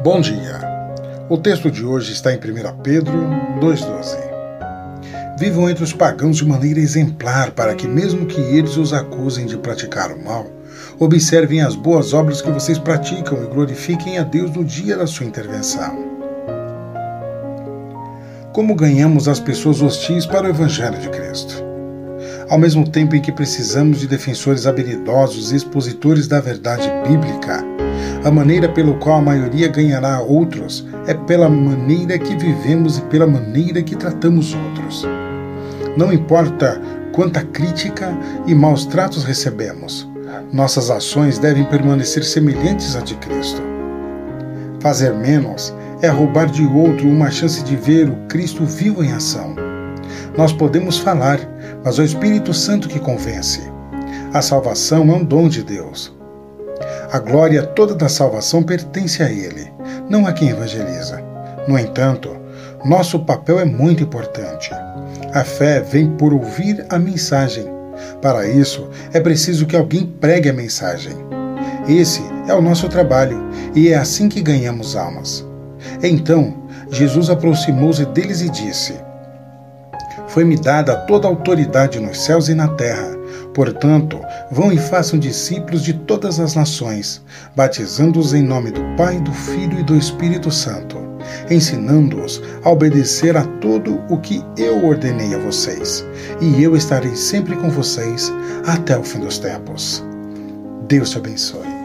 Bom dia. O texto de hoje está em 1 Pedro 2,12. Vivam entre os pagãos de maneira exemplar, para que, mesmo que eles os acusem de praticar o mal, observem as boas obras que vocês praticam e glorifiquem a Deus no dia da sua intervenção. Como ganhamos as pessoas hostis para o Evangelho de Cristo? Ao mesmo tempo em que precisamos de defensores habilidosos e expositores da verdade bíblica, a maneira pelo qual a maioria ganhará outros é pela maneira que vivemos e pela maneira que tratamos outros. Não importa quanta crítica e maus tratos recebemos, nossas ações devem permanecer semelhantes à de Cristo. Fazer menos é roubar de outro uma chance de ver o Cristo vivo em ação. Nós podemos falar, mas é o Espírito Santo que convence. A salvação é um dom de Deus. A glória toda da salvação pertence a Ele, não a quem evangeliza. No entanto, nosso papel é muito importante. A fé vem por ouvir a mensagem. Para isso, é preciso que alguém pregue a mensagem. Esse é o nosso trabalho e é assim que ganhamos almas. Então, Jesus aproximou-se deles e disse: Foi-me dada toda a autoridade nos céus e na terra. Portanto, vão e façam discípulos de todas as nações, batizando-os em nome do Pai, do Filho e do Espírito Santo, ensinando-os a obedecer a tudo o que eu ordenei a vocês, e eu estarei sempre com vocês até o fim dos tempos. Deus te abençoe.